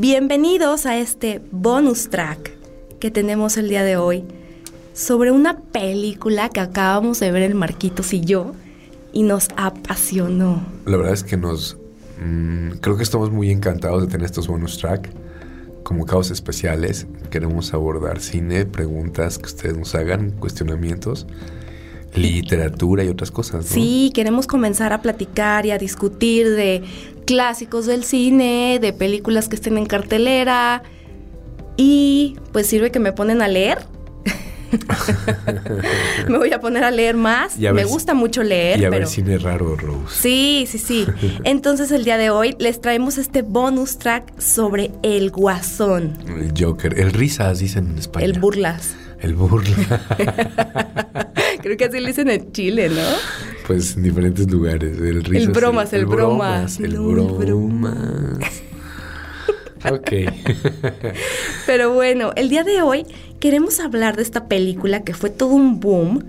Bienvenidos a este bonus track que tenemos el día de hoy sobre una película que acabamos de ver el Marquitos y yo y nos apasionó. La verdad es que nos... mm, creo que estamos muy encantados de tener estos bonus track como caos especiales. Queremos abordar cine, preguntas que ustedes nos hagan, cuestionamientos, literatura y otras cosas. ¿no? Sí, queremos comenzar a platicar y a discutir de clásicos del cine, de películas que estén en cartelera y pues sirve que me ponen a leer. me voy a poner a leer más. A Me si- gusta mucho leer, Y a pero ver cine raro, Rose. Sí, sí, sí. Entonces el día de hoy les traemos este bonus track sobre el guasón, El Joker. El risas, dicen en España. el burlas. El burla. Creo que así le dicen en Chile, ¿no? pues en diferentes lugares. El risas. bromas, el bromas. El No, el bromas. ok. Pero bueno, el día de hoy queremos hablar de esta película que fue todo un boom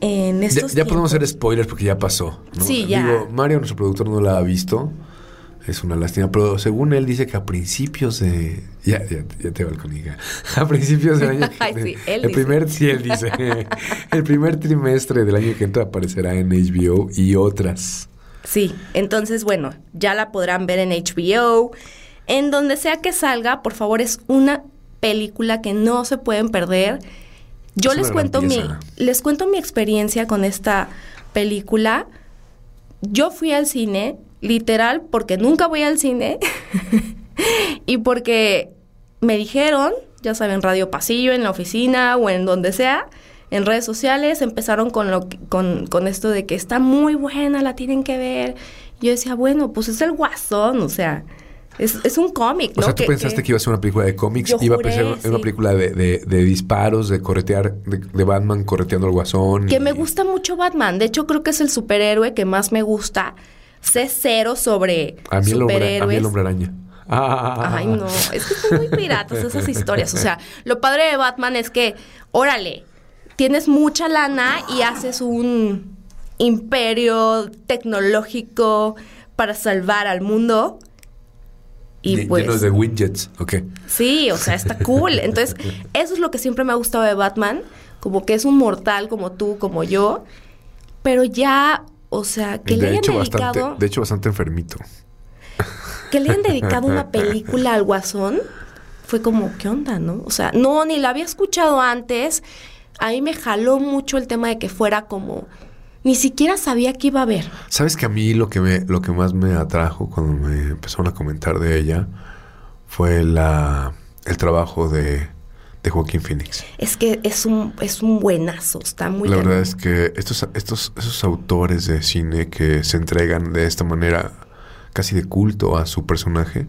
en Ya, estos ya podemos tiempos. hacer spoilers porque ya pasó. ¿no? Sí, ya. Digo, Mario, nuestro productor, no la ha visto. Es una lástima, pero según él dice que a principios de... Ya, ya, ya te balconica. A principios del año... Ay, sí, él el dice. primer, sí, él dice. el primer trimestre del año que entra aparecerá en HBO y otras. Sí, entonces bueno, ya la podrán ver en HBO. En donde sea que salga, por favor, es una película que no se pueden perder. Yo Es les cuento mi les cuento mi experiencia con esta película. Yo fui al cine, literal, porque nunca voy al cine y porque me dijeron, ya saben, Radio Pasillo, en la oficina o en donde sea, en redes sociales, empezaron con, lo que- con, con esto de que está muy buena, la tienen que ver. Yo decía, bueno, pues es el guasón, o sea, es, es un cómic, O sea, tú pensaste que iba a ser una película de cómics, Yo iba juré, a ser una, sí. una película de, de- de disparos, de corretear, de, de Batman correteando al guasón. Que y- me gusta mucho Batman. De hecho, creo que es el superhéroe que más me gusta. Sé cero sobre A mí el hombre, a mí superhéroes. el hombre araña. Ah. Ay, no, es que son muy piratas esas historias. O sea, lo padre de Batman es que, órale, tienes mucha lana y haces un imperio tecnológico para salvar al mundo. Y pues. Llenos de widgets, ok. Sí, o sea, está cool. Entonces, eso es lo que siempre me ha gustado de Batman. Como que es un mortal como tú, como yo. Pero ya, o sea, que le hayan hecho, dedicado. bastante, de hecho, bastante enfermito. que le hayan dedicado una película al Guasón, fue como, ¿qué onda, no? O sea, no, ni la había escuchado antes. A mí me jaló mucho el tema de que fuera como, ni siquiera sabía que iba a haber. ¿Sabes que a mí lo que, me, lo que más me atrajo cuando me empezaron a comentar de ella fue la, el trabajo de, de Joaquín Phoenix? Es que es un, es un buenazo, está muy la verdad es que estos, estos, esos autores de cine que se entregan de esta manera casi de culto a su personaje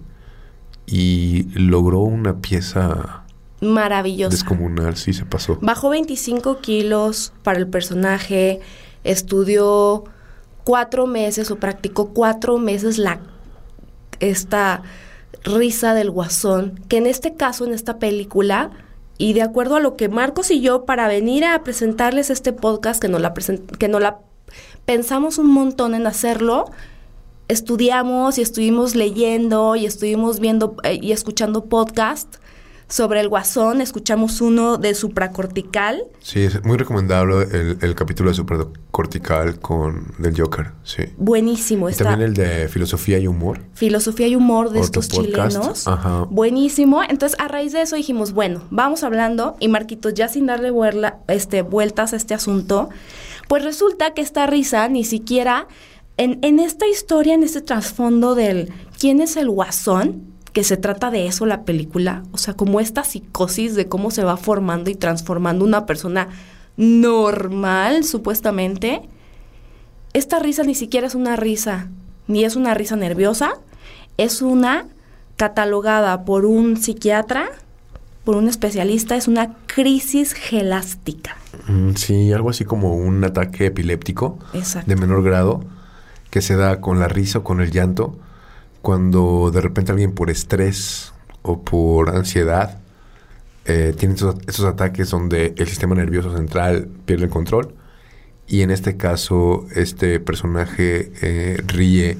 y logró una pieza maravillosa. descomunal, sí se pasó. Bajó 25 kilos para el personaje, estudió cuatro meses o practicó cuatro meses la esta risa del guasón, que en este caso, en esta película, y de acuerdo a lo que Marcos y yo, para venir a presentarles este podcast, que nos la, que nos la pensamos un montón en hacerlo, estudiamos y estuvimos leyendo y estuvimos viendo eh, y escuchando podcast sobre el guasón, escuchamos uno de supracortical. Sí, es muy recomendable el, el capítulo de Supercortical con del Joker, sí. Buenísimo, Y está también el de filosofía y humor. filosofía y humor de Otro estos podcast, chilenos. ajá. Buenísimo. Entonces, a raíz de eso dijimos, bueno, vamos hablando y Marquitos, ya sin darle vuerla- este, vueltas a este asunto, pues resulta que esta risa ni siquiera en, en esta historia, en este trasfondo del quién es el guasón, que se trata de eso la película, o sea, como esta psicosis de cómo se va formando y transformando una persona normal, supuestamente. Esta risa ni siquiera es una risa, ni es una risa nerviosa, es una catalogada por un psiquiatra, por un especialista, es una crisis gelástica. Mm, sí, algo así como un ataque epiléptico Exacto. de menor grado que se da con la risa o con el llanto cuando de repente alguien por estrés o por ansiedad eh, tiene esos, esos ataques donde el sistema nervioso central pierde el control y en este caso este personaje eh, ríe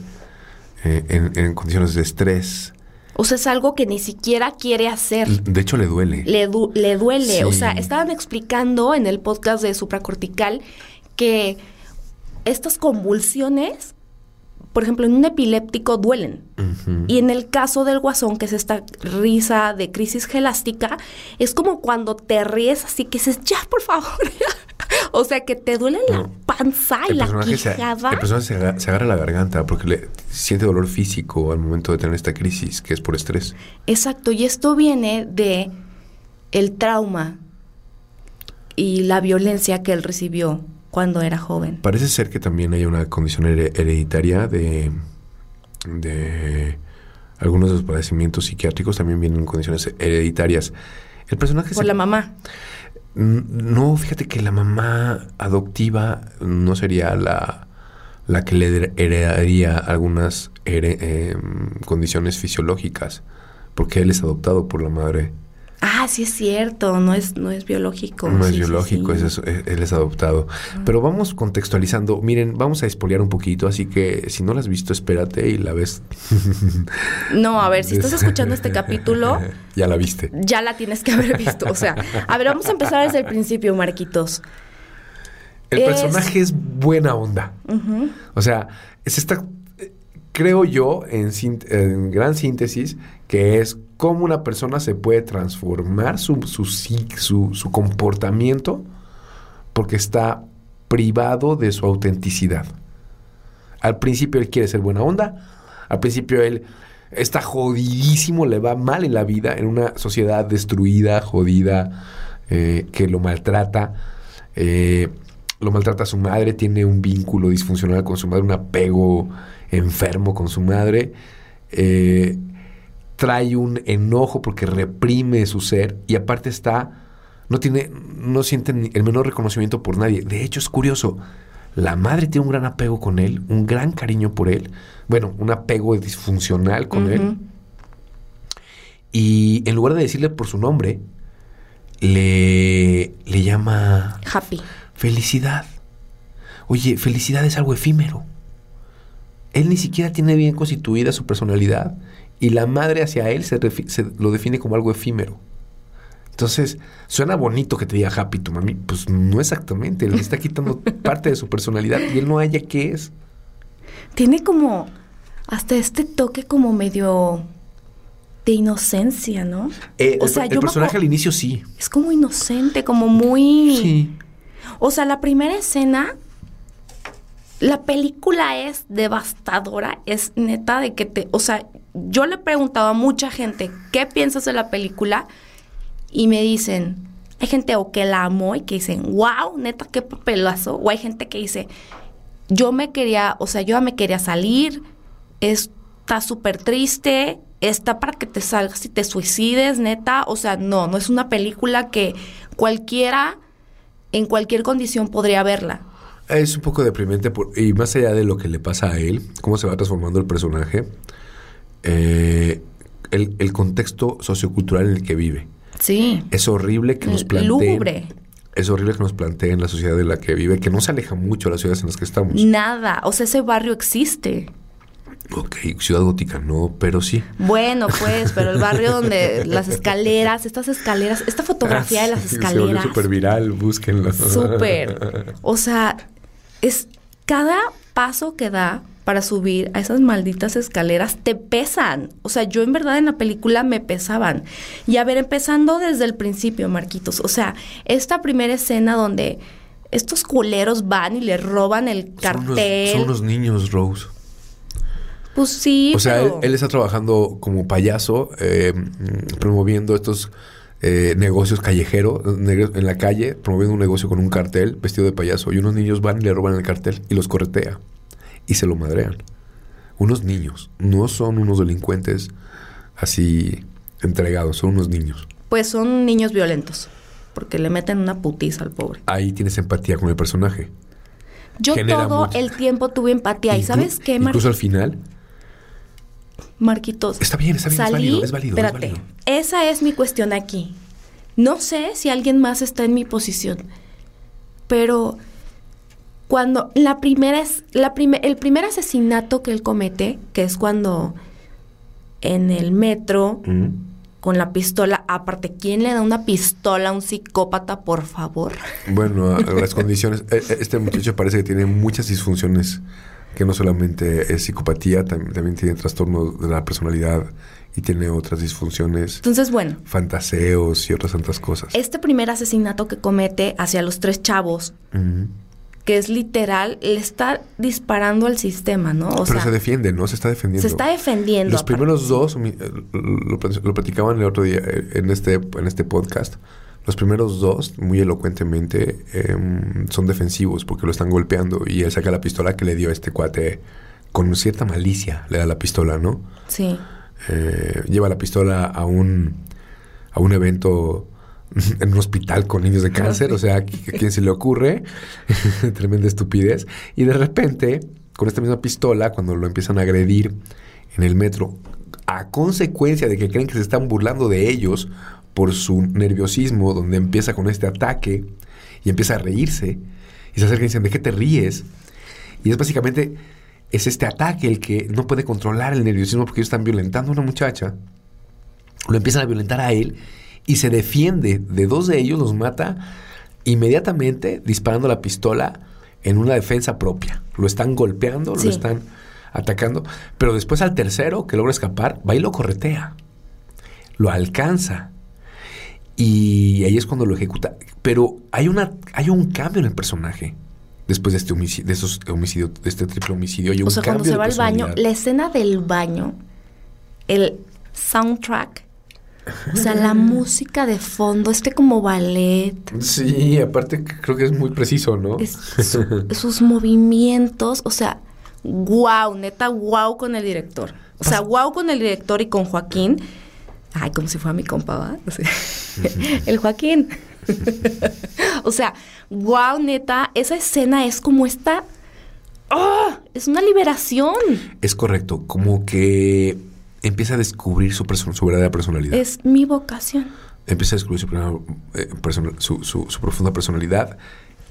eh, en, en condiciones de estrés. O sea, es algo que ni siquiera quiere hacer. De hecho le duele. Le, du- le duele. O Sí. sea, estaban explicando en el podcast de supracortical que estas convulsiones, por ejemplo, en un epiléptico duelen. Y en el caso del guasón, que es esta risa de crisis gelástica, es como cuando te ríes así que dices, ya, por favor. o sea, que te duele la No. panza y la personaje, se, quijada. el personaje se agarra, se agarra la garganta porque le siente dolor físico al momento de tener esta crisis, que es por estrés. Exacto, y esto viene de el trauma y la violencia que él recibió cuando era joven. Parece ser que también hay una condición here- hereditaria de, de algunos de los padecimientos psiquiátricos, también vienen en condiciones hereditarias. El personaje Por se- la mamá. No, fíjate que la mamá adoptiva no sería la, la que le her- heredaría algunas here- em, condiciones fisiológicas, porque él es adoptado por la madre. Ah, sí es cierto, no es, no es biológico. No es Sí, biológico, sí. es eh, él es adoptado. Pero vamos contextualizando. Miren, vamos a espolear un poquito, así que si no la has visto, espérate y la ves. No, a ver, si estás escuchando este capítulo, ya la viste. ya la tienes que haber visto. O sea, a ver, vamos a empezar desde el principio, Marquitos. El Es- personaje es buena onda. O sea, es esta, creo yo, en, en gran síntesis, que es cómo una persona se puede transformar su, su, su, comportamiento porque está privado de su autenticidad. Al principio él quiere ser buena onda, al principio él está jodidísimo, le va mal en la vida, en una sociedad destruida, jodida, eh, que lo maltrata. eh, lo maltrata su madre, tiene un vínculo disfuncional con su madre, un apego enfermo con su madre. eh, trae un enojo porque reprime su ser y aparte está no tiene no siente ni el menor reconocimiento por nadie. De hecho es curioso, la madre tiene un gran apego con él, un gran cariño por él, bueno, un apego disfuncional con él. Y en lugar de decirle por su nombre, le, le llama Happy. felicidad. Oye, felicidad es algo efímero. Él ni siquiera tiene bien constituida su personalidad y la madre hacia él se, lo define como algo efímero. Entonces, suena bonito que te diga happy tu mami. Pues no exactamente. Le está quitando parte de su personalidad y él no haya qué es. Tiene como hasta este toque como medio de inocencia, ¿no? Eh, O el, sea, el yo personaje al inicio sí. Es como inocente, como muy... Sí. O sea, la primera escena, la película es devastadora, es neta de que te... O sea, yo le he preguntado a mucha gente, ¿qué piensas de la película? Y me dicen, hay gente o que la amó y que dicen, wow, neta, qué papelazo. O hay gente que dice, yo me quería, o sea, yo me quería salir, está súper triste, está para que te salgas y te suicides, neta. O sea, no, no es una película que cualquiera, en cualquier condición podría verla. Es un poco deprimente y más allá de lo que le pasa a él, cómo se va transformando el personaje, eh, el, el contexto sociocultural en el que vive. Sí. Es horrible que nos planteen. lúgubre. Es horrible que nos planteen la sociedad en la que vive, que no se aleja mucho de las ciudades en las que estamos. Nada. O sea, ese barrio existe. Ok, ciudad gótica no, pero sí. Bueno, pues, pero el barrio donde las escaleras, estas escaleras, esta fotografía de las Ah, sí, volvió escaleras. súper viral, búsquenlo. Súper. O sea, es cada paso que da para subir a esas malditas escaleras te pesan. O sea, yo en verdad en la película me pesaban. Y a ver, empezando desde el principio, Marquitos. O sea, esta primera escena donde estos culeros van y le roban el Son unos, cartel. son unos niños, Rose. Pues sí. O sea, él, pero- él está trabajando como payaso, eh, promoviendo estos eh, negocios callejeros en la calle, promoviendo un negocio con un cartel vestido de payaso. Y unos niños van y le roban el cartel y los corretea. Y se lo madrean. Unos niños, no son unos delincuentes así entregados, son unos niños. Pues son niños violentos, porque le meten una putiza al pobre. Ahí tienes empatía con el personaje. Yo Genera todo mucho. el tiempo tuve empatía. ¿Y sabes qué, Incluso al final. Marquitos? Está bien, está bien, es salí- válido, es válido, es Espérate, válido. esa es mi cuestión aquí. No sé si alguien más está en mi posición, pero cuando la primera es la prime- el primer asesinato que él comete, que es cuando en el metro mm, con la pistola, aparte, ¿quién le da una pistola a un psicópata, por favor? Bueno, las condiciones. eh, eh, Este muchacho parece que tiene muchas disfunciones, que no solamente es psicopatía, tam- también tiene trastornos de la personalidad y tiene otras disfunciones, Entonces, bueno, fantaseos y otras tantas cosas. este primer asesinato que comete hacia los tres chavos. Que es literal, le está disparando al sistema, ¿no? O Pero sea, se defiende, ¿no? Se está defendiendo. se está defendiendo. Los aparte. primeros dos, eh, lo, lo platicaban el otro día eh, en este, en este podcast. Los primeros dos, muy elocuentemente, em, son defensivos porque lo están golpeando y él saca la pistola que le dio a este cuate con cierta malicia. Le da la pistola, ¿no? Sí. Eh, lleva la pistola a un, a un evento en un hospital con niños de cáncer, o sea, ¿a qui- a quién se le ocurre? Tremenda estupidez. Y de repente, con esta misma pistola, cuando lo empiezan a agredir en el metro, a consecuencia de que creen que se están burlando de ellos por su nerviosismo, donde empieza con este ataque y empieza a reírse, y se acercan y dicen, ¿de qué te ríes? Y es básicamente, es este ataque el que no puede controlar el nerviosismo porque ellos están violentando a una muchacha. Lo empiezan a violentar a él y se defiende de dos de ellos, los mata inmediatamente disparando la pistola en una defensa propia. Lo están golpeando, Sí. lo están atacando, pero después al tercero que logra escapar, va y lo corretea. Lo alcanza. Y ahí es cuando lo ejecuta. Pero hay, una, hay un cambio en el personaje. Después de este homicidio, de esos homicidios, de este triple homicidio, hay un O sea, cuando cambio se de va al baño, la escena del baño, el soundtrack, o sea, la música de fondo, este como ballet, Sí, aparte creo que es muy preciso, ¿no? es- su- sus movimientos, o sea, wow, neta, wow con el director. O sea, wow con el director y con Joaquín. Ay, como si fuera mi compa, ¿va? O sea, el Joaquín. o sea, wow, neta, esa escena es como esta... ¡Oh! Es una liberación. Es correcto, como que empieza a descubrir su, su verdadera personalidad. Es mi vocación. Empieza a descubrir su, eh, persona- su, su- su profunda personalidad.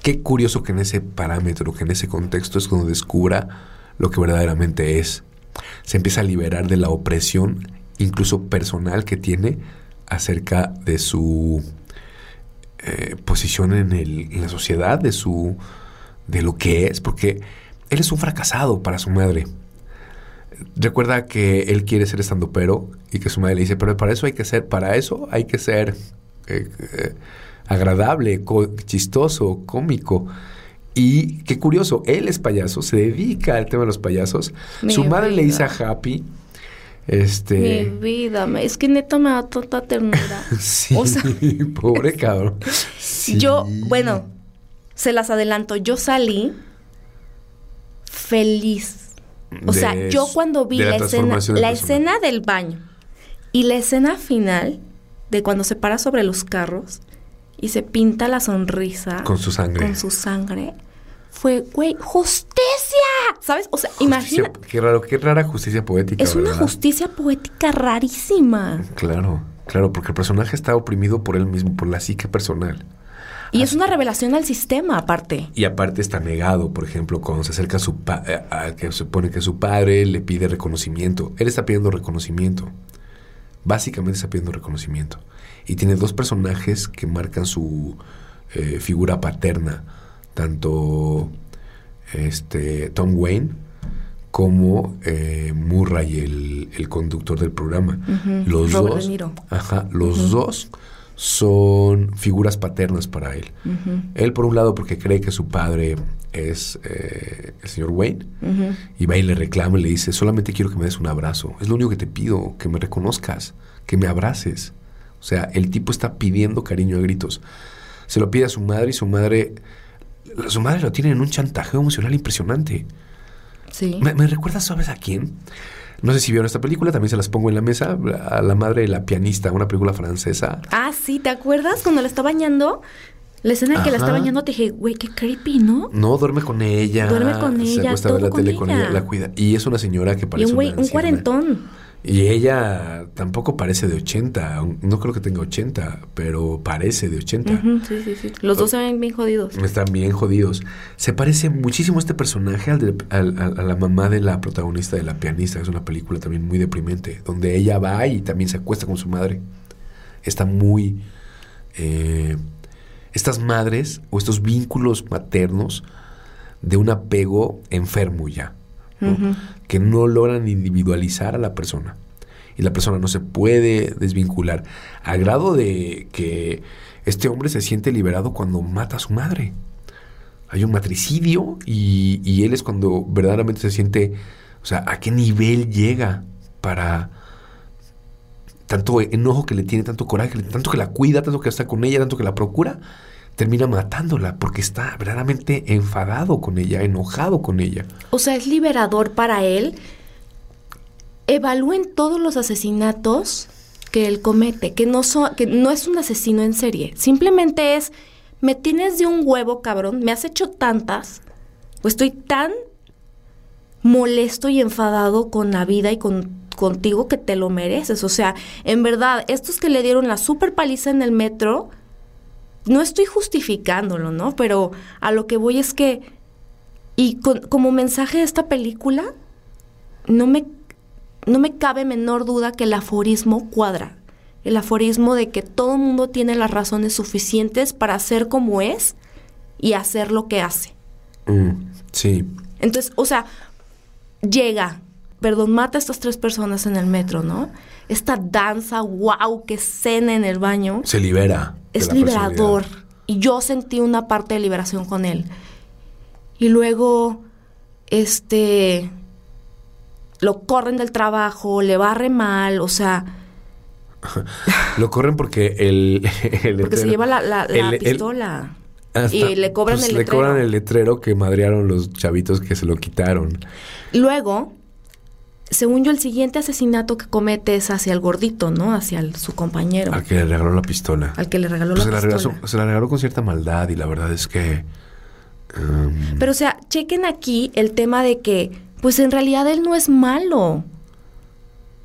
Qué curioso que en ese parámetro, que en ese contexto es cuando descubra lo que verdaderamente es. Se empieza a liberar de la opresión, incluso personal, que tiene acerca de su eh, posición en, el- en la sociedad, de su de lo que es, porque él es un fracasado para su madre. Recuerda que él quiere ser estandopero y que su madre le dice, pero para eso hay que ser, para eso hay que ser eh, eh, agradable, chistoso, cómico. Y qué curioso, él es payaso, se dedica al tema de los payasos. Mi su madre le dice a Happy, este... Mi vida, es que neta me da tanta ternura. Sí, O sea, pobre cabrón. Sí. yo, bueno, se las adelanto, yo salí feliz. O De sea, yo cuando vi la escena, la escena del baño y la escena final de cuando se para sobre los carros y se pinta la sonrisa Con su sangre. con su sangre, fue, güey, justicia, ¿sabes? O sea, imagina, Qué raro, qué rara justicia poética. es una justicia poética rarísima. Claro, claro, porque el personaje está oprimido por él mismo, por la psique personal. Y es una revelación al sistema, aparte. Y aparte está negado, por ejemplo, cuando se acerca a su pa- eh, al que se supone que su padre le pide reconocimiento. Él está pidiendo reconocimiento. Básicamente está pidiendo reconocimiento. Y tiene dos personajes que marcan su eh, figura paterna. Tanto este Tom Wayne como eh, Murray, el, el conductor del programa. Los Robert dos. De Niro. Ajá, los dos son figuras paternas para él. Él, por un lado, porque cree que su padre es eh, el señor Wayne, y va y le reclama y le dice, solamente quiero que me des un abrazo. Es lo único que te pido, que me reconozcas, que me abraces. O sea, el tipo está pidiendo cariño a gritos. Se lo pide a su madre y su madre... Su madre lo tiene en un chantaje emocional impresionante. Sí. ¿Me, me recuerda, sabes a quién? No sé si vieron esta película, también se las pongo en la mesa. A la madre de la pianista, una película francesa. Ah, sí, ¿te acuerdas cuando la está bañando? La escena en que la está bañando, te dije, güey, qué creepy, ¿no? No, duerme con ella. Duerme con Se ella, acuesta a ver la tele con con ella. la cuida. Y es una señora que Y parece un güey, un cuarentón. Y ella tampoco parece de 80. No creo que tenga 80, pero parece de 80. Ujú, sí, sí, sí. Los dos se ven bien jodidos. Están bien jodidos. Se parece muchísimo este personaje al de- al- al- a la mamá de la protagonista de La Pianista. Es una película también muy deprimente, donde ella va y también se acuesta con su madre. Está muy... eh, estas madres o estos vínculos maternos de un apego enfermo ya, que no logran individualizar a la persona. Y la persona no se puede desvincular, a grado de que este hombre se siente liberado cuando mata a su madre. Hay un matricidio y, y él es cuando verdaderamente se siente, o sea, a qué nivel llega para tanto enojo que le tiene, tanto coraje, tanto que la cuida, tanto que está con ella, tanto que la procura, termina matándola porque está verdaderamente enfadado con ella, enojado con ella. O sea, es liberador para él. Evalúen todos los asesinatos que él comete, que no, son, que no es un asesino en serie. Simplemente es, me tienes de un huevo, cabrón, me has hecho tantas, o estoy tan molesto y enfadado con la vida y con, contigo que te lo mereces. O sea, en verdad, estos que le dieron la super paliza en el metro, no estoy justificándolo, ¿no? Pero a lo que voy es que, y con- como mensaje de esta película, no me, no me cabe menor duda que el aforismo cuadra. El aforismo de que todo mundo tiene las razones suficientes para ser como es y hacer lo que hace. Mm, sí, Entonces, o sea, llega, perdón, mata a estas tres personas en el metro, ¿no? Esta danza, wow, qué escena en el baño. se libera. Es liberador. Y yo sentí una parte de liberación con él. Y luego, este, lo corren del trabajo, le va re mal, o sea, Lo corren porque el. el porque se lleva la, la- la el- el- pistola. hasta- y le cobran pues el Le letrero. cobran el letrero que madrearon los chavitos que se lo quitaron. Luego, según yo, el siguiente asesinato que comete es hacia el gordito, ¿no? Hacia el- su compañero, Al que le regaló la pistola. al que le regaló Pues se, la la regaló, pistola. se la regaló con cierta maldad y la verdad es que. um, Pero, o sea, chequen aquí el tema de que, pues en realidad él no es malo.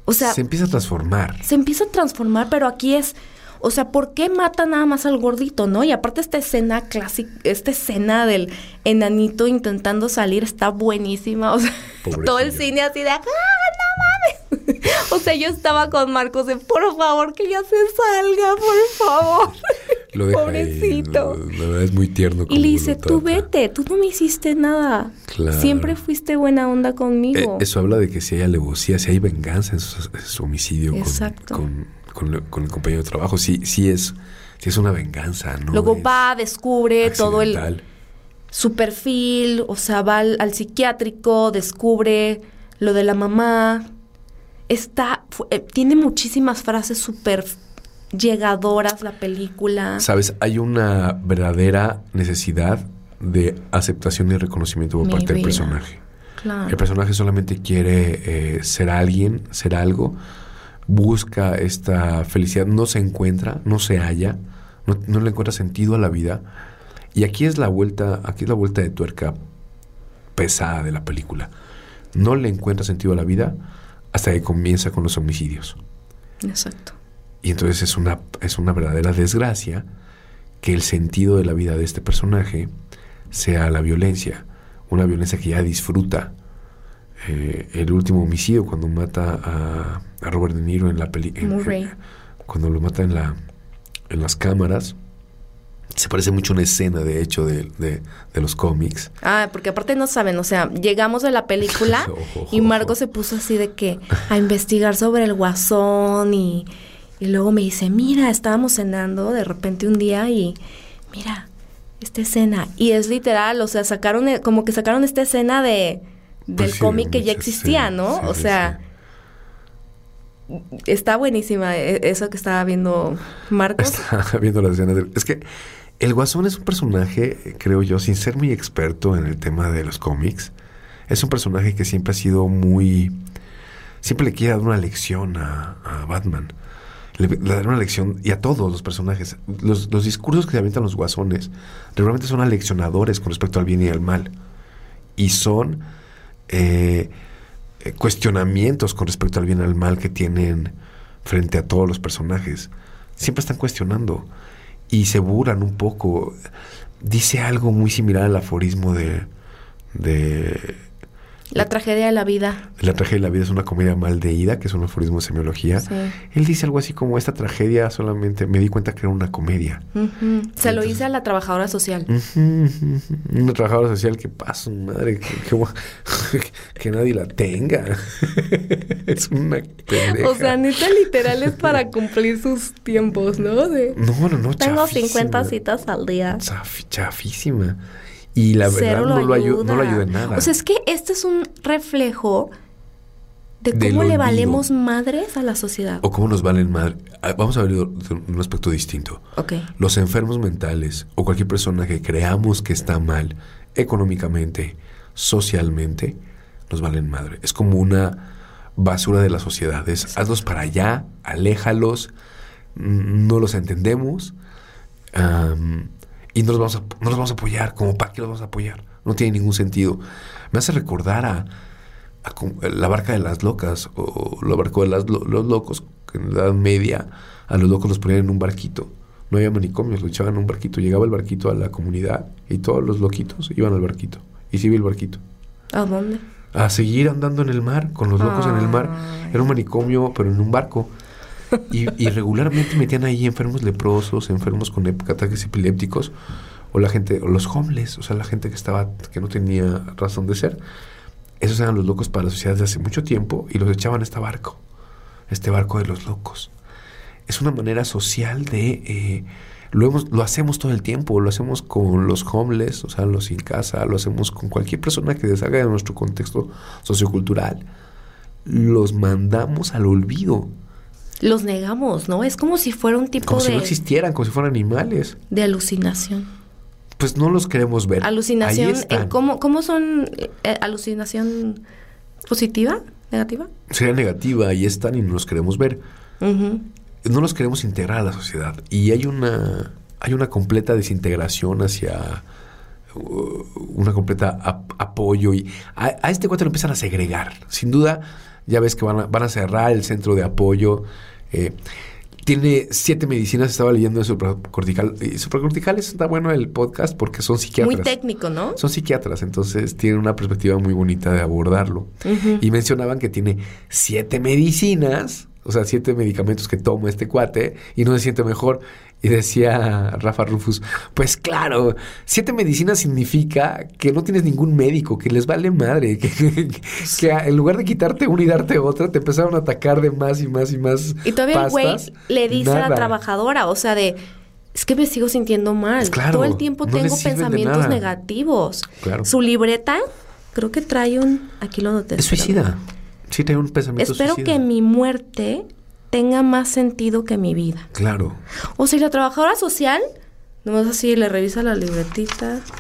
O sea, se empieza a transformar. se empieza a transformar, pero aquí es, o sea, ¿por qué mata nada más al gordito, no? Y aparte esta escena clásica, esta escena del enanito intentando salir está buenísima, o sea, todo el cine así de, ¡ah, no mames! o sea, yo estaba con Marcos de, por favor, que ya se salga, por favor. Lo deja Pobrecito. la verdad es muy tierno. Y le dice, tú vete, tú no me hiciste nada. Claro. Siempre fuiste buena onda Eh, conmigo. eso habla de que si hay alevosía, si hay venganza en su, homicidio Exacto. con, con el- con el compañero de trabajo, sí, sí es, sí es una venganza, ¿no? Luego es va, descubre todo el, su perfil, o sea, va al, al psiquiátrico, descubre lo de la mamá. Está, eh, tiene muchísimas frases súper llegadoras la película. Sabes, hay una verdadera necesidad de aceptación y reconocimiento por Mi parte del personaje. Claro. El personaje solamente quiere eh, ser alguien, ser algo, busca esta felicidad, no se encuentra, no se halla, no, no le encuentra sentido a la vida. Y aquí es la vuelta, aquí es la vuelta de tuerca pesada de la película. No le encuentra sentido a la vida hasta que comienza con los homicidios. Exacto. Y entonces es una, es una verdadera desgracia que el sentido de la vida de este personaje sea la violencia, una violencia que ya disfruta. Eh, el último homicidio cuando mata a, a Robert De Niro en la película, cuando lo mata en, la, en las cámaras, se parece mucho a una escena de hecho de, de- de los cómics. Ah, porque aparte no saben, o sea, llegamos de la película y Marco se puso así de que a investigar sobre el guasón y, y luego me dice, mira, estábamos cenando de repente un día y mira, esta escena. Y es literal, o sea, sacaron, eh, como que sacaron esta escena de del Pues sí, cómic que ya existía, sí, ¿no? sí, o sea, está buenísima eh, eso que estaba viendo Marcos. Estaba viendo las escenas del- Es que el Guasón es un personaje, creo yo, sin ser muy experto en el tema de los cómics, es un personaje que siempre ha sido muy siempre le quiere dar una lección a, a Batman. Le, le da una lección, y a todos los personajes. Los, los discursos que se avientan los guasones realmente son aleccionadores con respecto al bien y al mal. Y son eh, eh, cuestionamientos con respecto al bien y al mal que tienen frente a todos los personajes. Siempre están cuestionando y se burlan un poco. Dice algo muy similar al aforismo de, de La tragedia de la vida. La tragedia de la vida es una comedia mal deída, que es un aforismo de semiología. Sí. Él dice algo así como, esta tragedia solamente me di cuenta que era una comedia. Ujú. Se lo hice a la trabajadora social. Una trabajadora social que pasa, madre, que, que que nadie la tenga. es una pendeja. O sea, neta literal es para cumplir sus tiempos, ¿no? De, no, no, no, tengo chafísima. 50 citas al día. Chaf- chafísima. Y la Cero verdad no lo, ayu- no lo ayuda en nada. O sea, es que este es un reflejo de cómo le valemos madres a la sociedad. o cómo nos valen madre. Ah, Vamos a de un aspecto distinto. Ok. Los enfermos mentales o cualquier persona que creamos que está mal económicamente, socialmente, nos valen madre. Es como una basura de la sociedad. Es hazlos para allá, aléjalos, no los entendemos am, y no los, vamos a, no los vamos a apoyar. Como para qué los vamos a apoyar? No tiene ningún sentido. Me hace recordar a, la barca de las locas o la barca de las lo- los locos, que en la Edad Media a los locos los ponían en un barquito. No había manicomios, lo echaban en un barquito. Llegaba el barquito a la comunidad y todos los loquitos iban al barquito. Y se iba el barquito. ¿A dónde? A seguir andando en el mar, con los locos en el mar. Era un manicomio, pero en un barco. Y, regularmente metían ahí enfermos leprosos, enfermos con ataques epilépticos, o la gente, o los homeless, o sea, la gente que estaba, que no tenía razón de ser. Esos eran los locos para la sociedad de hace mucho tiempo y los echaban a este barco, este barco de los locos. Es una manera social de eh, lo hemos, hacemos todo el tiempo, lo hacemos con los homeless, o sea, los sin casa, lo hacemos con cualquier persona que salga de nuestro contexto sociocultural. Los mandamos al olvido, Los negamos, ¿no? Es como si fuera un tipo como si de, no existieran, como si fueran animales. de alucinación. Pues no los queremos ver. Ahí Alucinación, están. eh, ¿cómo, ¿cómo son eh, alucinación positiva, negativa? Sería negativa, ahí están y no los queremos ver. No los queremos integrar a la sociedad y hay una hay una completa desintegración hacia uh, una completa ap- apoyo y a, a este cuate lo empiezan a segregar sin duda ya ves que van a, van a cerrar el centro de apoyo eh, tiene siete medicinas estaba leyendo de supracortical y supracortical está bueno el podcast porque son psiquiatras Muy técnico, ¿no? son psiquiatras, entonces tienen una perspectiva muy bonita de abordarlo. Y mencionaban que tiene siete medicinas, o sea, siete medicamentos que toma este cuate y no se siente mejor. Y decía Rafa Rufus, pues claro, siete medicinas significa que no tienes ningún médico, que les vale madre, que, que- que en lugar de quitarte una y darte otra, te empezaron a atacar de más y más y más. Y todavía el güey le dice a la trabajadora, o sea, de, es que me sigo sintiendo mal. Claro, Todo el tiempo no tengo pensamientos negativos. Claro. Su libreta, creo que trae un, aquí lo noté. Es suicida. Sí, tiene un pensamiento Espero suicida. que mi muerte tenga más sentido que mi vida. Claro. O sea, la trabajadora social, nomás así le revisa la libretita.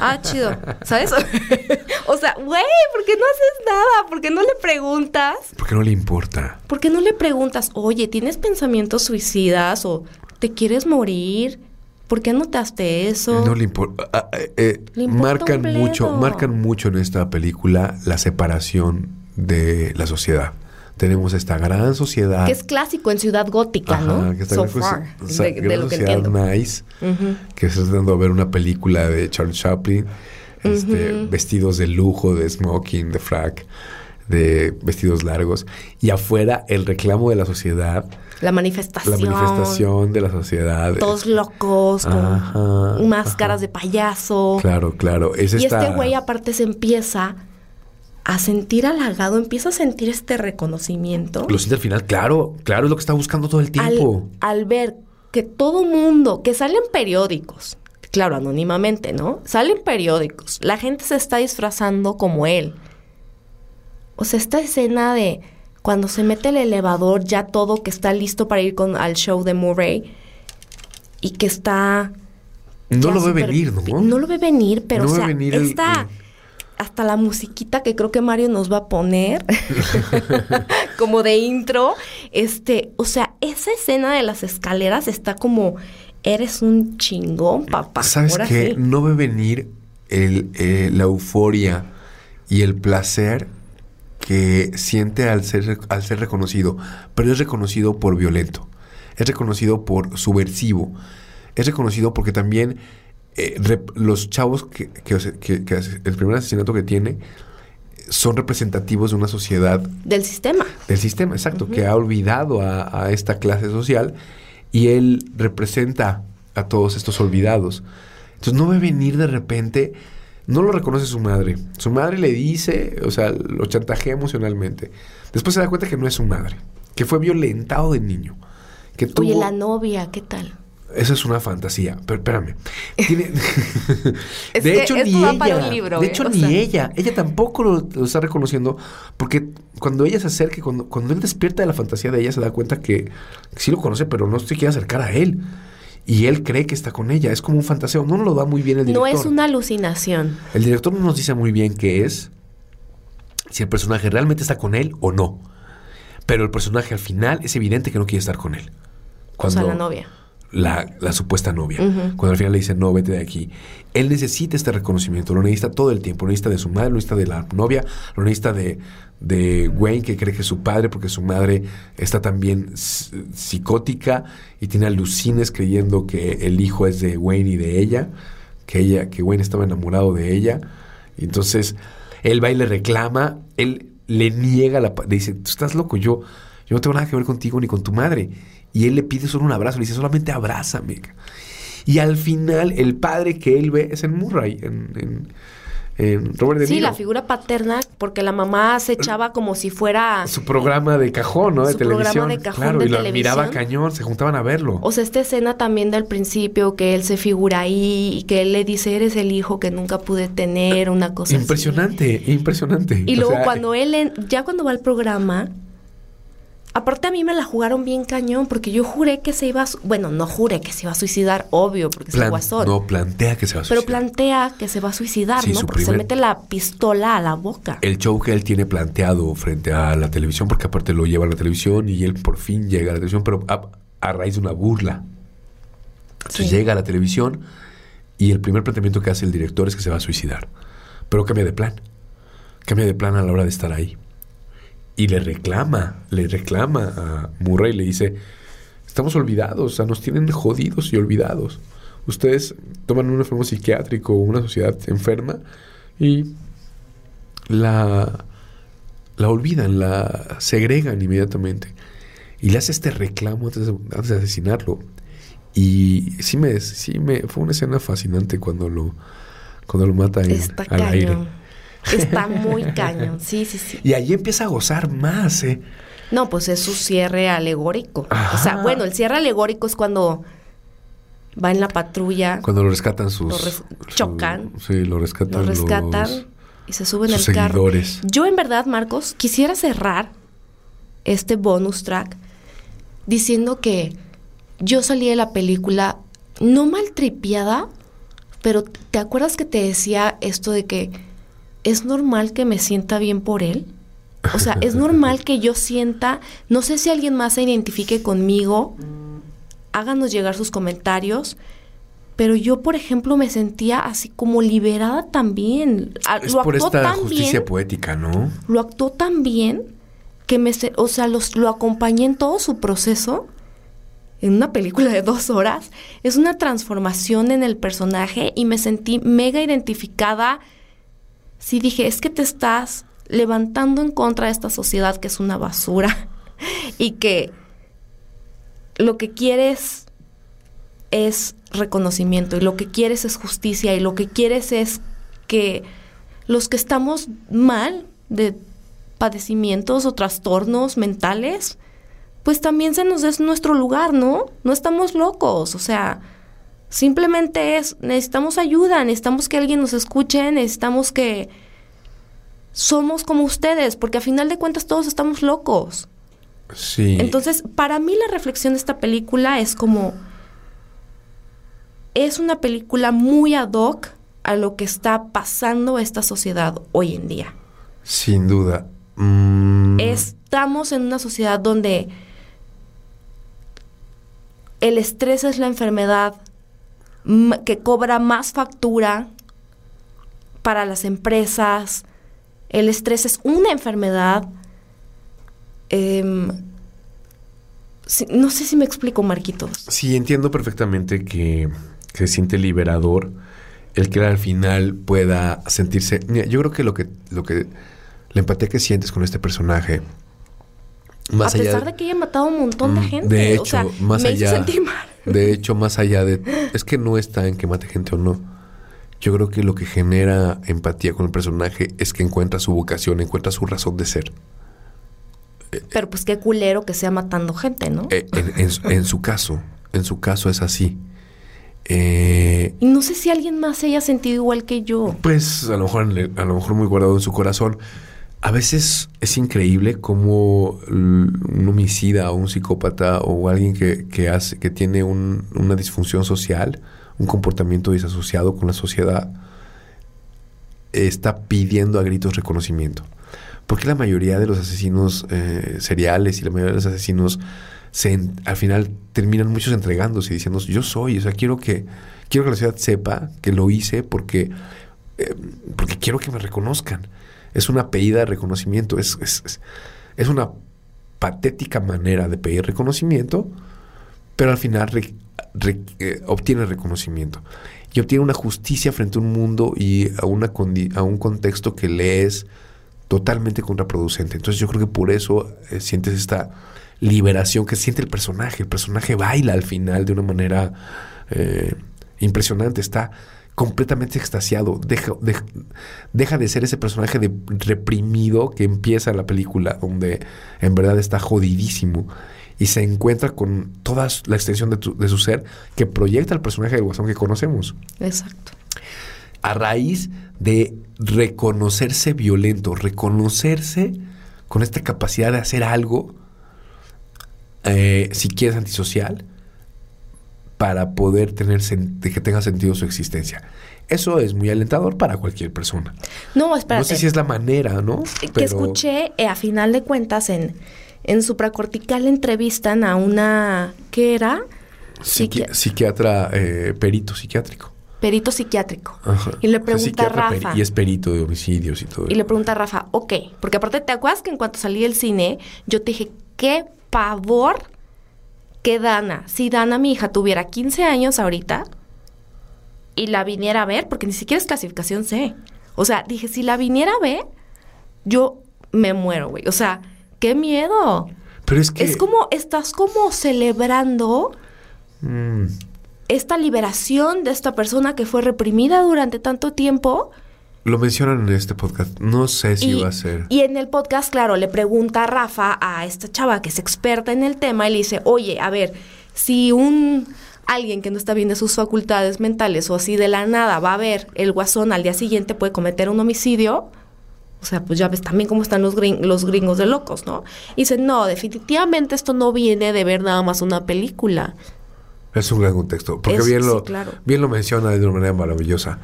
Ah, chido. ¿Sabes? o sea, güey, ¿por qué no haces nada? ¿Por qué no le preguntas? Porque no le importa. ¿Por qué no le preguntas, oye, ¿tienes pensamientos suicidas o te quieres morir? ¿Por qué anotaste eso? No le importa. ah, ah, eh, Le importa marcan mucho, marcan mucho en esta película la separación de la sociedad. Tenemos esta gran sociedad. que es clásico en Ciudad Gótica, Ajá, ¿no? que está so far, o sea, de, de gran lo que sociedad entiendo. nice, Ujú. que se está dando a ver una película de Charles Chaplin, este, Ujú. vestidos de lujo, de smoking, de frac, de vestidos largos, y afuera el reclamo de la sociedad, La manifestación. la manifestación de la sociedad. Todos locos, con Ajá, máscaras de payaso. Claro, claro. Es Y esta- este güey aparte se empieza a sentir halagado, empieza a sentir este reconocimiento. Lo siente al final, claro, claro, es lo que está buscando todo el al, tiempo. al ver que todo mundo, que salen periódicos, claro, anónimamente, ¿no? Salen periódicos, la gente se está disfrazando como él. O sea, esta escena de cuando se mete el elevador, ya todo que está listo para ir con, al show de Murray y que está... No lo ve venir, ¿no? No lo ve venir, pero No o ve sea, venir el- esta, hasta la musiquita que creo que Mario nos va a poner, como de intro, este, o sea, esa escena de las escaleras está como, eres un chingón, papá. ¿Sabes Ahora qué? sí. No ve venir el, eh, la euforia y el placer que siente al ser, al ser reconocido, pero es reconocido por violento, es reconocido por subversivo, es reconocido porque también eh, rep- los chavos que, que- que- que hace- el primer asesinato que tiene son representativos de una sociedad Del sistema. del sistema, exacto, que ha olvidado a, a esta clase social y él representa a todos estos olvidados. Entonces no ve venir de repente, no lo reconoce su madre. Su madre le dice, o sea, lo chantajea emocionalmente. Después se da cuenta que no es su madre, que fue violentado de niño. Que tuvo, Oye, la novia, ¿qué tal? Eso es una fantasía. Pero espérame. Tiene- Es de que hecho, ni ella. libro, de ¿eh? hecho, O ni sea. ella. Ella tampoco lo, lo está reconociendo. Porque cuando ella se acerca, cuando, cuando él despierta de la fantasía de ella, se da cuenta que, que sí lo conoce, pero no se quiere acercar a él. Y él cree que está con ella. Es como un fantaseo. No nos lo da muy bien el No director. es una alucinación. El director no nos dice muy bien qué es. Si el personaje realmente está con él o no. Pero el personaje al final es evidente que no quiere estar con él. O sea, la novia. La, la supuesta novia. Cuando al final le dice, no, vete de aquí. Él necesita este reconocimiento, lo necesita todo el tiempo. Lo necesita de su madre, lo necesita de la novia, lo necesita de, de Wayne, que cree que es su padre, porque su madre está también psicótica y tiene alucines creyendo que el hijo es de Wayne y de ella, que ella, que Wayne estaba enamorado de ella. Y entonces él va y le reclama, él le niega la le dice, tú estás loco, yo, yo no tengo nada que ver contigo ni con tu madre. Y él le pide solo un abrazo, le dice, solamente abrázame. Y al final, el padre que él ve es en Murray, en, en- Robert De Sí, Niro. la figura paterna, porque la mamá se echaba como si fuera... Su programa de cajón, ¿no? De Su programa de cajón claro, de y lo miraba cañón, se juntaban a verlo. O sea, esta escena también del principio, que él se figura ahí y que él le dice, eres el hijo que nunca pude tener, una cosa así. impresionante, impresionante. Y O luego sea, cuando él, en- ya cuando va al programa, aparte a mí me la jugaron bien cañón, porque yo juré que se iba a, bueno, no juré que se iba a suicidar, obvio, porque es el guasón. No, plantea que se va a pero suicidar. plantea que se va a suicidar, Sí, ¿no? Porque se primer- mete la pistola a la boca. el show que él tiene planteado frente a la televisión, porque aparte lo lleva a la televisión y él por fin llega a la televisión, pero a, a raíz de una burla. Entonces Sí. llega a la televisión y el primer planteamiento que hace el director es que se va a suicidar. Pero cambia de plan. Cambia de plan a la hora de estar ahí. Y le reclama, le reclama a Murray y le dice, estamos olvidados, o sea, nos tienen jodidos y olvidados. Ustedes toman un enfermo psiquiátrico o una sociedad enferma y la, la olvidan, la segregan inmediatamente. Y le hace este reclamo antes de, antes de asesinarlo. Y sí me, sí me, fue una escena fascinante cuando lo, cuando lo mata en, al aire. Está muy cañón. Sí, sí, sí. Y ahí empieza a gozar más, ¿eh? No, pues es su cierre alegórico. Ajá. O sea, bueno, el cierre alegórico es cuando va en la patrulla, Cuando lo rescatan sus... Lo res- su- chocan. sí, lo rescatan lo rescatan los- y se suben al carro. seguidores. Yo en verdad, Marcos, quisiera cerrar este bonus track diciendo que yo salí de la película no maltripiada, pero ¿te acuerdas que te decía esto de que es normal que me sienta bien por él? O sea, es normal que yo sienta, no sé si alguien más se identifique conmigo, háganos llegar sus comentarios, pero yo, por ejemplo, me sentía así como liberada también. Ah, Es lo por actuó esta tan justicia bien, poética, ¿no? lo actuó tan bien que me, o sea, los, lo acompañé en todo su proceso. En una película de dos horas, es una transformación en el personaje y me sentí mega identificada. Sí dije, es que te estás levantando en contra de esta sociedad que es una basura y que lo que quieres es reconocimiento y lo que quieres es justicia y lo que quieres es que los que estamos mal de padecimientos o trastornos mentales, pues también se nos des nuestro lugar, ¿no? No estamos locos, o sea, simplemente es, necesitamos ayuda, necesitamos que alguien nos escuche, necesitamos que somos como ustedes, porque a final de cuentas todos estamos locos. Sí. Entonces, para mí la reflexión de esta película es como, es una película muy ad hoc a lo que está pasando esta sociedad hoy en día. Sin duda. Mm, Estamos en una sociedad donde el estrés es la enfermedad que cobra más factura para las empresas. El estrés es una enfermedad. Em, no sé si me explico, Marquitos. Sí, entiendo perfectamente que, que se siente liberador el que al final pueda sentirse. Yo creo que lo que, lo que la empatía que sientes con este personaje, más a allá pesar de que haya matado a un montón de Mm, gente. De hecho, o sea, más me hizo allá. sentir mal. De hecho, más allá de. Es que no está en que mate gente o no. Yo creo que lo que genera empatía con el personaje es que encuentra su vocación, encuentra su razón de ser. Pero pues qué culero que sea matando gente, ¿no? Eh, en, en su- en su caso, en su caso es así. Eh, Y no sé si alguien más se haya sentido igual que yo. Pues a lo mejor a lo mejor muy guardado en su corazón. A veces es increíble cómo un homicida o un psicópata o alguien que, hace, que tiene un- una disfunción social, un comportamiento disasociado con la sociedad, está pidiendo a gritos reconocimiento. Porque la mayoría de los asesinos eh, seriales y la mayoría de los asesinos al final terminan muchos entregándose y diciendo yo soy, o sea, quiero que quiero que la sociedad sepa que lo hice porque eh, porque quiero que me reconozcan. Es una pedida de reconocimiento, es, es, es- una patética manera de pedir reconocimiento, pero al final eh, obtiene reconocimiento y obtiene una justicia frente a un mundo y a, una a un contexto que le es totalmente contraproducente. Entonces yo creo que por eso eh, sientes esta liberación que siente el personaje. El personaje baila al final de una manera eh, impresionante. Está completamente extasiado. Deja, deja, deja de ser ese personaje de reprimido que empieza la película, donde en verdad está jodidísimo. Y se encuentra con toda la extensión de, tu- de su ser que proyecta el personaje del guasón que conocemos Exacto. a raíz de reconocerse violento, reconocerse con esta capacidad de hacer algo, eh, si quieres antisocial, para poder tener que tenga sentido su existencia. Eso es muy alentador para cualquier persona. No, espérate. No sé si es la manera, ¿no? que escuché, eh, a final de cuentas, en, en supracortical entrevistan a una... ¿Qué era? Psiqui- Psiqui- psiquiatra, eh, perito psiquiátrico. perito psiquiátrico. Ajá. Y le pregunta a Rafa. Y es perito de homicidios y todo. Y le pregunta a Rafa, ok, porque aparte te acuerdas que en cuanto salí del cine, yo te dije, qué pavor que Dana, si Dana, mi hija, tuviera 15 años ahorita y la viniera a ver, porque ni siquiera es clasificación C. O sea, dije, si la viniera a ver, yo me muero, güey. O sea, qué miedo. Pero es que... Es como, estás como celebrando Mm, esta liberación de esta persona que fue reprimida durante tanto tiempo. Lo mencionan en este podcast. No sé si y, va a ser... y en el podcast, claro, le pregunta a Rafa a esta chava que es experta en el tema y le dice, oye, a ver, si un alguien que no está bien de sus facultades mentales o así de la nada va a ver el guasón al día siguiente puede cometer un homicidio. O sea, pues ya ves también cómo están los, gring- los gringos de locos, ¿no? Y dice, no, definitivamente esto no viene de ver nada más una película. Es un gran contexto. Porque Es- bien, sí, lo, claro. bien lo menciona de una manera maravillosa.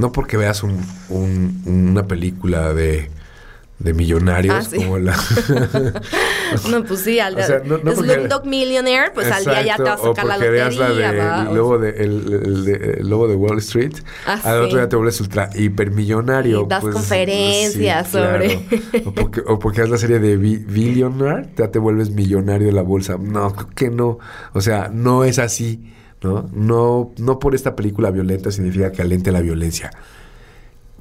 No porque veas un- un- una película de, de millonarios Ah, sí. como la... No, pues sí, al O sea, no- no Slumdog Millionaire, pues al día ya te va a sacar la porque veas lotería, la de O lobo de, el, el de- el lobo de Wall Street. Ah, al otro día te vuelves ultra hipermillonario. Y das pues, conferencias sobre- O porque, o porque la serie de Bi- Billionaire, ya te vuelves millonario de la bolsa. No, creo que no. O sea, no es así. ¿No? No, no por esta película violenta significa que alente la violencia.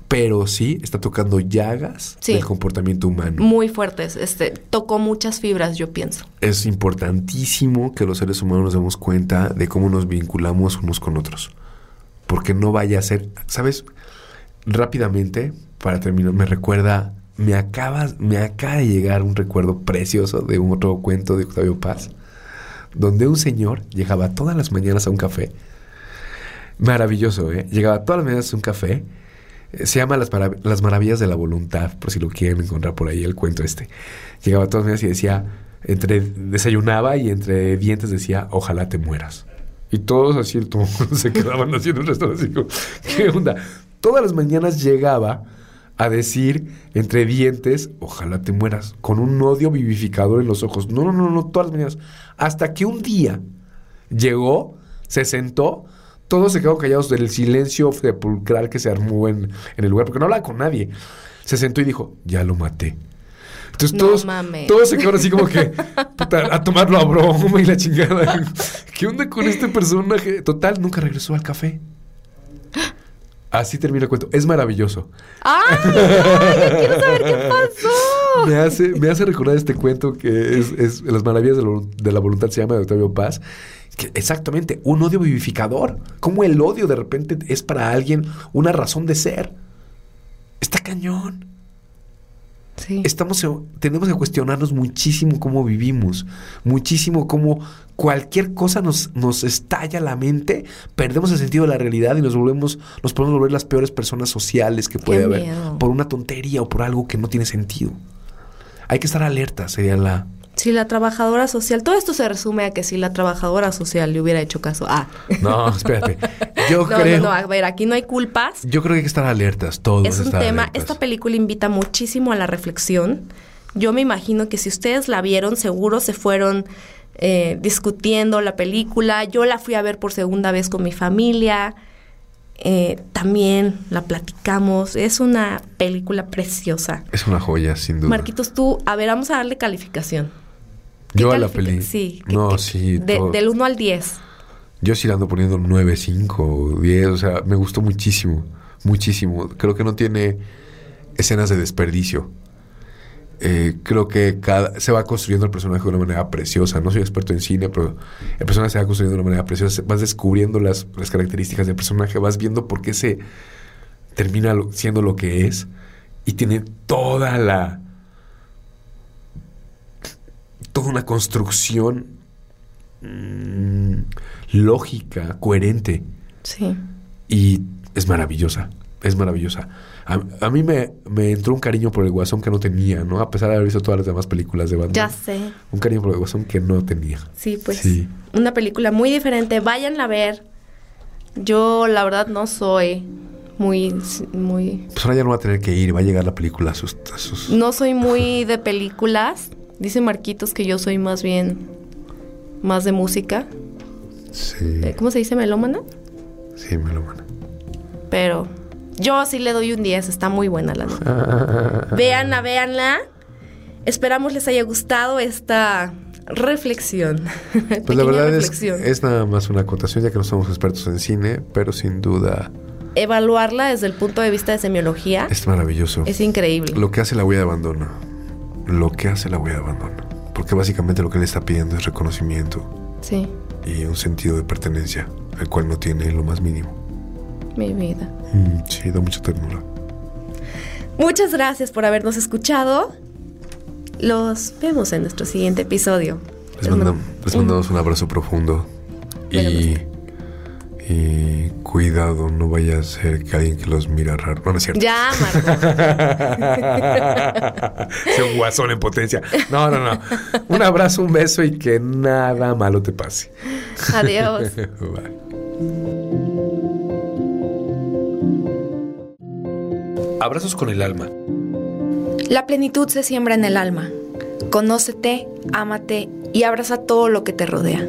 Pero sí está tocando llagas Sí. del comportamiento humano. Muy fuertes. Este, tocó muchas fibras, yo pienso. es importantísimo que los seres humanos nos demos cuenta de cómo nos vinculamos unos con otros. Porque no vaya a ser, ¿sabes? Rápidamente, para terminar, me recuerda, me acaba, me acaba de llegar un recuerdo precioso de un otro cuento de Octavio Paz, donde un señor llegaba todas las mañanas a un café. Maravilloso, ¿eh? Llegaba todas las mañanas a un café. Eh, Se llama Las, Las Maravillas de la Voluntad, por si lo quieren encontrar por ahí el cuento este. Llegaba todas las mañanas y decía, entre desayunaba y entre dientes decía, ojalá te mueras. Y todos así el se quedaban en el restaurante, así ¿qué onda? todas las mañanas llegaba a decir entre dientes, ojalá te mueras, con un odio vivificador en los ojos. No, no, no, no, todas las mañanas. Hasta que un día llegó, se sentó, todos se quedaron callados del silencio sepulcral que se armó en, en el lugar, porque no hablaba con nadie. Se sentó y dijo, ya lo maté. Entonces No todos, mames. todos se quedaron así como que puta, a tomarlo a broma y la chingada. ¿Qué onda con este personaje? Total, nunca regresó al café. Así termina el cuento. Es maravilloso. ¡Ay! ay, quiero saber qué pasó! Me hace, me hace recordar este cuento que es, es Las maravillas de la, vol- de la voluntad, se llama de Octavio Paz. Que exactamente, un odio vivificador. Cómo el odio de repente es para alguien una razón de ser. Está cañón. Sí. Estamos, tenemos que cuestionarnos muchísimo cómo vivimos, muchísimo cómo cualquier cosa nos, nos estalla la mente, perdemos el sentido de la realidad y nos volvemos, nos podemos volver las peores personas sociales que puede haber miedo. por una tontería o por algo que no tiene sentido. Hay que estar alerta, sería la... Si la trabajadora social, todo esto se resume a que si la trabajadora social le hubiera hecho caso. Ah. No, espérate. Yo no, creo... no, no, a ver, aquí no hay culpas. Yo creo que hay que estar alertas, todos. es un tema, alertas. esta película invita muchísimo a la reflexión. Yo me imagino que si ustedes la vieron, seguro se fueron eh, discutiendo la película. Yo la fui a ver por segunda vez con mi familia. Eh, también la platicamos. Es una película preciosa. Es una joya, sin duda. Marquitos, tú, a ver, vamos a darle calificación. ¿Qué Yo a la peli. Sí. ¿qué- No, sí. de- todo. del 1 al 10. Yo sí le ando poniendo 9, 5, 10. O sea, me gustó muchísimo. Muchísimo. Creo que no tiene escenas de desperdicio. Eh, creo que cada, se va construyendo el personaje de una manera preciosa. No soy experto en cine, pero el personaje se va construyendo de una manera preciosa. Vas descubriendo las, las características del personaje, vas viendo por qué se termina siendo lo que es. Y tiene toda la. toda una construcción mm, lógica, coherente. Sí. Y es maravillosa, es maravillosa. A, a mí me, me entró un cariño por el Guasón que no tenía, ¿no? A pesar de haber visto todas las demás películas de Batman. Ya sé. Un cariño por el Guasón que no tenía. Sí, pues. Sí. Una película muy diferente. Váyanla a ver. Yo, la verdad, no soy muy. muy Pues ahora ya no va a tener que ir, va a llegar la película a sus... a sus- no soy muy de películas. Dice Marquitos que yo soy más bien. más de música. Sí, Eh, ¿Cómo se dice? ¿Melómana? sí, me lo van. Pero yo sí le doy un 10. Está muy buena la nota. véanla, véanla. Esperamos les haya gustado esta reflexión. Pues la verdad es, es nada más una acotación, ya que no somos expertos en cine, pero sin duda Evaluarla desde el punto de vista de semiología es maravilloso. es increíble. Lo que hace la huella de abandono. Lo que hace la huella de abandono. Porque básicamente lo que le está pidiendo es reconocimiento Sí, y un sentido de pertenencia, el cual no tiene en lo más mínimo. Mi vida. Mm, sí, da mucha ternura. Muchas gracias por habernos escuchado. Los vemos en nuestro siguiente episodio. Les, mandam- les mandamos un abrazo profundo. Y, y cuidado, no vaya a ser que alguien que los mira raro. No, no es cierto. Ya, Marco. Un guasón en potencia. No, no, no. Un abrazo, un beso y que nada malo te pase. Adiós. Bye. Abrazos con el alma. La plenitud se siembra en el alma. Conócete, ámate y abraza todo lo que te rodea.